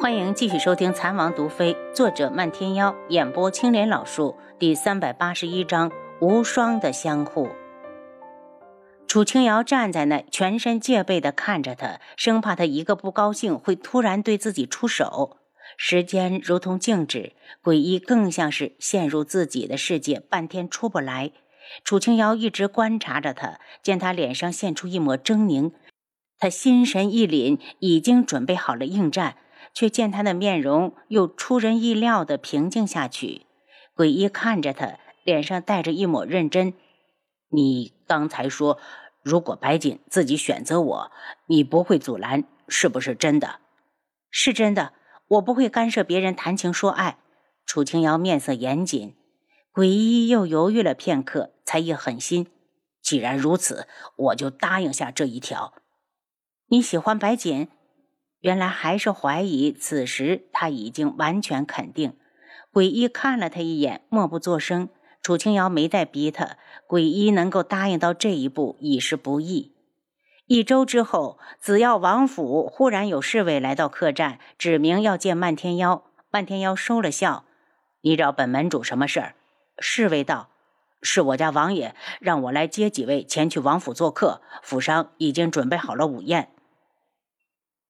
欢迎继续收听《残王毒妃》，作者漫天妖，演播青莲老树，第三百八十一章无双的相互。楚清瑶站在那，全身戒备地看着他，生怕他一个不高兴会突然对自己出手。时间如同静止，诡异更像是陷入自己的世界，半天出不来。楚清瑶一直观察着他，见他脸上现出一抹狰狞，他心神一凛，已经准备好了应战。却见他的面容又出人意料的平静下去，鬼医看着他，脸上带着一抹认真。你刚才说，如果白锦自己选择我，你不会阻拦，是不是真的？是真的，我不会干涉别人谈情说爱。楚清瑶面色严谨，鬼医又犹豫了片刻，才一狠心：既然如此，我就答应下这一条。你喜欢白锦？原来还是怀疑，此时他已经完全肯定。鬼医看了他一眼，默不作声。楚清瑶没再逼他，鬼医能够答应到这一步已是不易。一周之后，紫药王府忽然有侍卫来到客栈，指明要见漫天妖。漫天妖收了笑：“你找本门主什么事儿？”侍卫道：“是我家王爷让我来接几位前去王府做客，府上已经准备好了午宴。”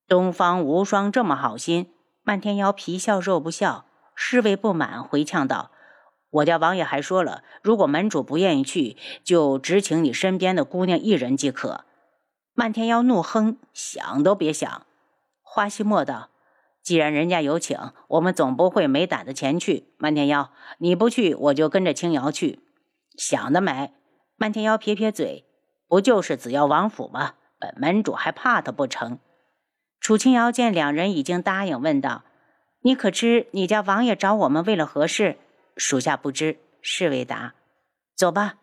东方无双这么好心，漫天妖皮笑肉不笑，侍卫不满回呛道：“我家王爷还说了，如果门主不愿意去，就只请你身边的姑娘一人即可。”漫天妖怒哼，想都别想。花希墨道：“既然人家有请，我们总不会没胆子前去。漫天妖，你不去，我就跟着青瑶去。想得美！”漫天妖撇撇嘴：“不就是紫药王府吗？本门主还怕他不成？”楚清瑶见两人已经答应，问道：“你可知你家王爷找我们为了何事？”属下不知。侍卫答：“走吧。”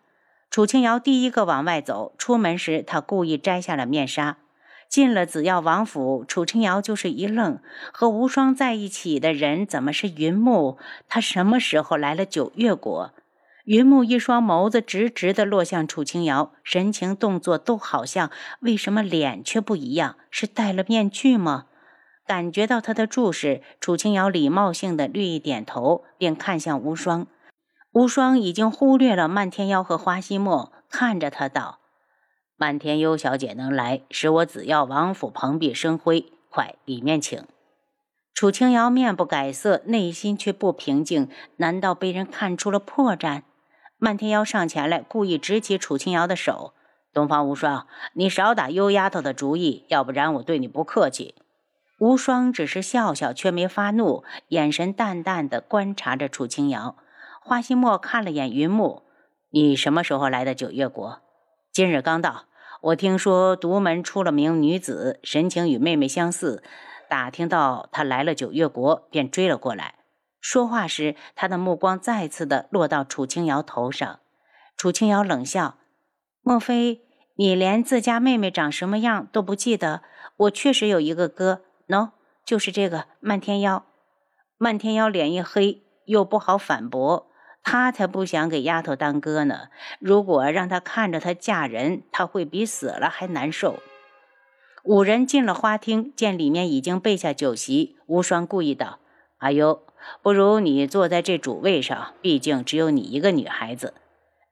楚清瑶第一个往外走。出门时，他故意摘下了面纱。进了紫药王府，楚清瑶就是一愣：和无双在一起的人怎么是云木？他什么时候来了九月国？云木一双眸子直直地落向楚清瑶，神情动作都好像，为什么脸却不一样？是戴了面具吗？感觉到他的注视，楚清瑶礼貌性的略一点头，便看向无双。无双已经忽略了漫天妖和花希墨，看着他道：“漫天幽小姐能来，使我紫药王府蓬荜生辉。快，里面请。”楚清瑶面不改色，内心却不平静。难道被人看出了破绽？漫天妖上前来，故意执起楚清瑶的手：“东方无双，你少打幽丫头的主意，要不然我对你不客气。”无双只是笑笑，却没发怒，眼神淡淡的观察着楚清瑶。花希墨看了眼云木：“你什么时候来的九月国？”“今日刚到。”“我听说独门出了名女子，神情与妹妹相似，打听到她来了九月国，便追了过来。”说话时，他的目光再次的落到楚清瑶头上。楚清瑶冷笑：“莫非你连自家妹妹长什么样都不记得？我确实有一个哥，喏，就是这个漫天妖。”漫天妖脸一黑，又不好反驳，他才不想给丫头当哥呢。如果让他看着她嫁人，他会比死了还难受。五人进了花厅，见里面已经备下酒席，无双故意道：“阿优。”不如你坐在这主位上，毕竟只有你一个女孩子。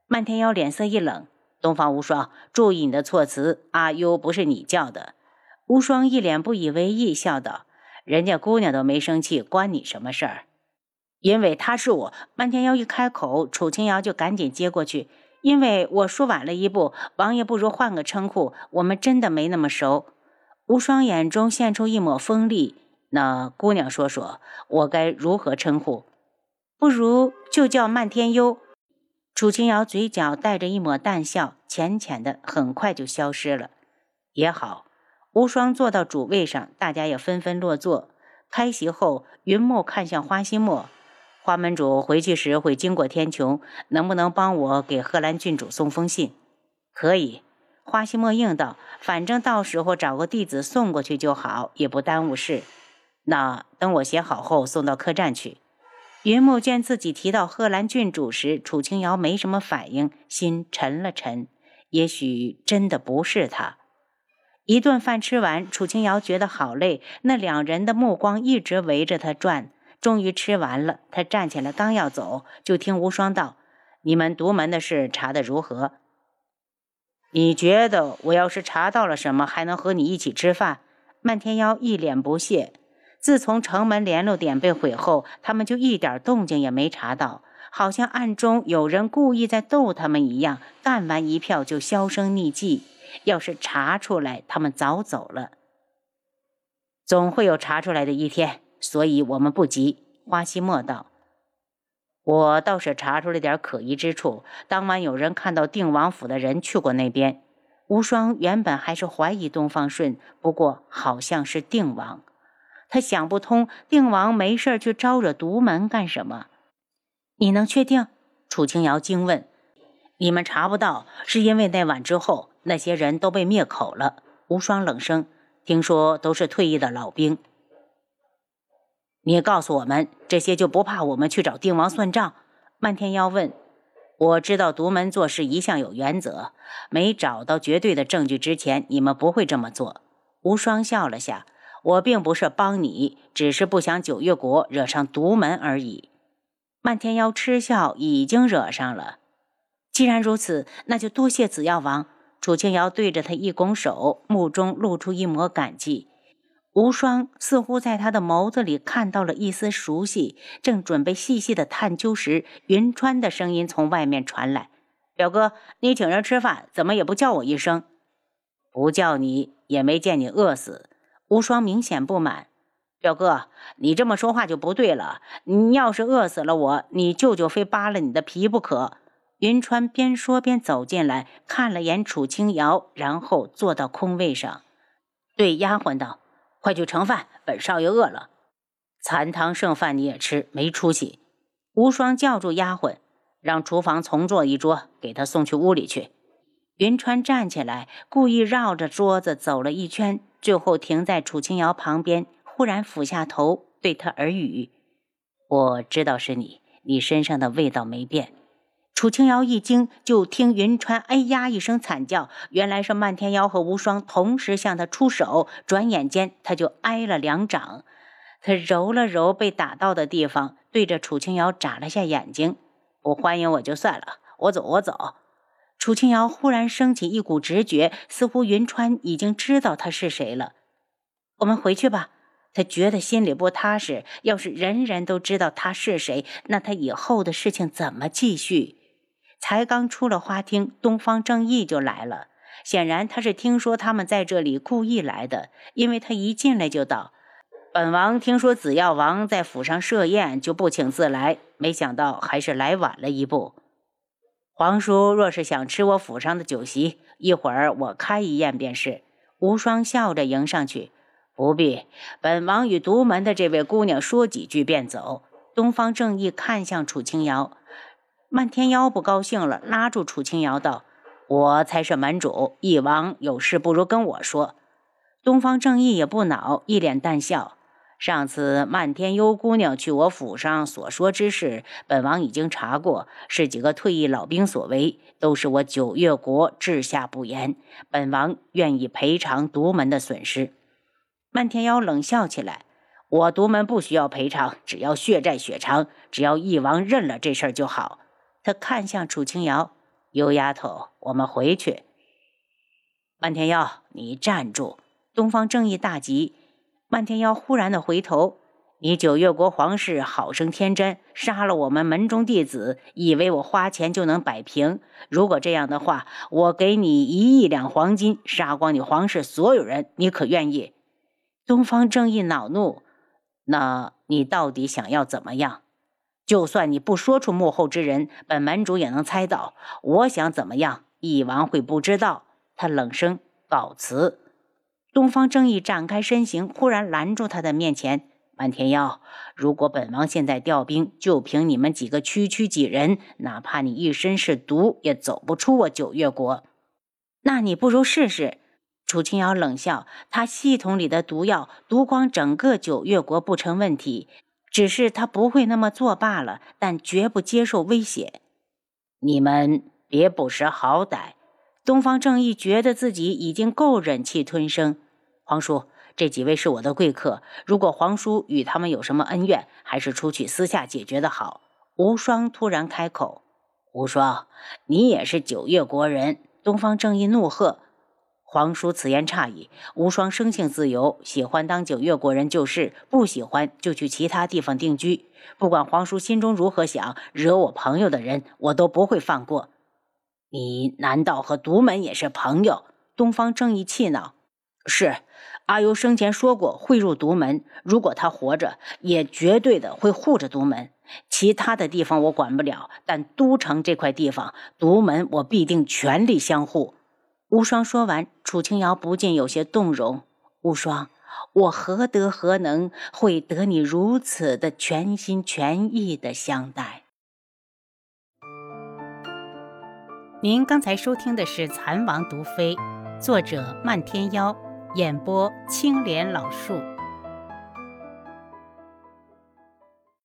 漫天妖脸色一冷：“东方无双，注意你的措辞。阿优不是你叫的。”无双一脸不以为意，笑道：“人家姑娘都没生气，关你什么事儿？因为她是我。”漫天妖一开口，楚清瑶就赶紧接过去：“因为我说晚了一步，王爷不如换个称呼，我们真的没那么熟。”无双眼中现出一抹锋利。那姑娘说说，我该如何称呼？不如就叫漫天幽。楚清瑶嘴角带着一抹淡笑，浅浅的，很快就消失了。也好，无双坐到主位上，大家也纷纷落座。开席后，云墨看向花心墨，花门主回去时会经过天穹，能不能帮我给贺兰郡主送封信？可以。花心墨应道：“反正到时候找个弟子送过去就好，也不耽误事。”那等我写好后送到客栈去。云木见自己提到贺兰郡主时，楚清瑶没什么反应，心沉了沉。也许真的不是他。一顿饭吃完，楚清瑶觉得好累，那两人的目光一直围着他转。终于吃完了，他站起来刚要走，就听无双道：“你们独门的事查得如何？你觉得我要是查到了什么，还能和你一起吃饭？”漫天妖一脸不屑。自从城门联络点被毁后，他们就一点动静也没查到，好像暗中有人故意在逗他们一样。干完一票就销声匿迹。要是查出来，他们早走了。总会有查出来的一天，所以我们不急。花希墨道：“我倒是查出了点可疑之处。当晚有人看到定王府的人去过那边。”无双原本还是怀疑东方顺，不过好像是定王。他想不通，定王没事去招惹独门干什么？你能确定？楚清瑶惊问。你们查不到，是因为那晚之后。那些人都被灭口了。无双冷声：“听说都是退役的老兵。你告诉我们，这些就不怕我们去找定王算账？”漫天妖问。“我知道独门做事一向有原则，没找到绝对的证据之前，你们不会这么做。”无双笑了下：“我并不是帮你，只是不想九月国惹上独门而已。”漫天妖嗤笑：“已经惹上了。既然如此，那就多谢紫药王。”楚清瑶对着他一拱手，目中露出一抹感激。无双似乎在他的眸子里看到了一丝熟悉，正准备细细的探究时，云川的声音从外面传来：“表哥，你请人吃饭，怎么也不叫我一声？不叫你也没见你饿死。”无双明显不满：“表哥，你这么说话就不对了。你要是饿死了我，你舅舅非扒了你的皮不可。”云川边说边走进来，看了眼楚清瑶，然后坐到空位上，对丫鬟道：“快去盛饭，本少爷饿了。残汤剩饭你也吃，没出息。”无双叫住丫鬟，让厨房重做一桌，给他送去屋里去。云川站起来，故意绕着桌子走了一圈，最后停在楚清瑶旁边，忽然俯下头对他耳语：“我知道是你，你身上的味道没变。”楚清瑶一惊，就听云川“哎呀”一声惨叫，原来是漫天妖和无双同时向他出手，转眼间他就挨了两掌。他揉了揉被打到的地方，对着楚清瑶眨了下眼睛：“不欢迎我就算了，我走，我走。”楚清瑶忽然升起一股直觉，似乎云川已经知道他是谁了。我们回去吧。他觉得心里不踏实，要是人人都知道他是谁，那他以后的事情怎么继续？才刚出了花厅，东方正义就来了。显然他是听说他们在这里，故意来的。因为他一进来就道：“本王听说紫药王在府上设宴，就不请自来。没想到还是来晚了一步。皇叔若是想吃我府上的酒席，一会儿我开一宴便是。”无双笑着迎上去：“不必，本王与独门的这位姑娘说几句便走。”东方正义看向楚清瑶。漫天妖不高兴了，拉住楚清瑶道：“我才是门主，义王有事不如跟我说。”东方正义也不恼，一脸淡笑：“上次漫天幽姑娘去我府上所说之事，本王已经查过，是几个退役老兵所为，都是我九月国治下不严，本王愿意赔偿独门的损失。”漫天妖冷笑起来：“我独门不需要赔偿，只要血债血偿，只要义王认了这事儿就好。”他看向楚清瑶，幽丫头，我们回去。漫天妖，你站住！东方正义大急。漫天妖忽然的回头，你九月国皇室好生天真，杀了我们门中弟子，以为我花钱就能摆平。如果这样的话，我给你一亿两黄金，杀光你皇室所有人，你可愿意？东方正义恼怒，那你到底想要怎么样？就算你不说出幕后之人，本门主也能猜到。我想怎么样，翼王会不知道。他冷声告辞。东方正义展开身形，忽然拦住他的面前。漫天妖，如果本王现在调兵，就凭你们几个区区几人，哪怕你一身是毒，也走不出我九月国。那你不如试试。楚清瑶冷笑，他系统里的毒药毒光整个九月国不成问题。只是他不会那么做罢了，但绝不接受威胁。你们别不识好歹！东方正义觉得自己已经够忍气吞声。皇叔，这几位是我的贵客，如果皇叔与他们有什么恩怨，还是出去私下解决的好。无双突然开口：“无双，你也是九月国人？”东方正义怒喝。皇叔此言差矣。无双生性自由，喜欢当九月国人就是，不喜欢就去其他地方定居。不管皇叔心中如何想，惹我朋友的人，我都不会放过。你难道和独门也是朋友？东方正义气恼。是，阿尤生前说过会入独门，如果他活着，也绝对的会护着独门。其他的地方我管不了，但都城这块地方，独门我必定全力相护。无双说完，楚清瑶不禁有些动容。无双，我何德何能，会得你如此的全心全意的相待？您刚才收听的是《蚕王毒妃》，作者漫天妖，演播青莲老树。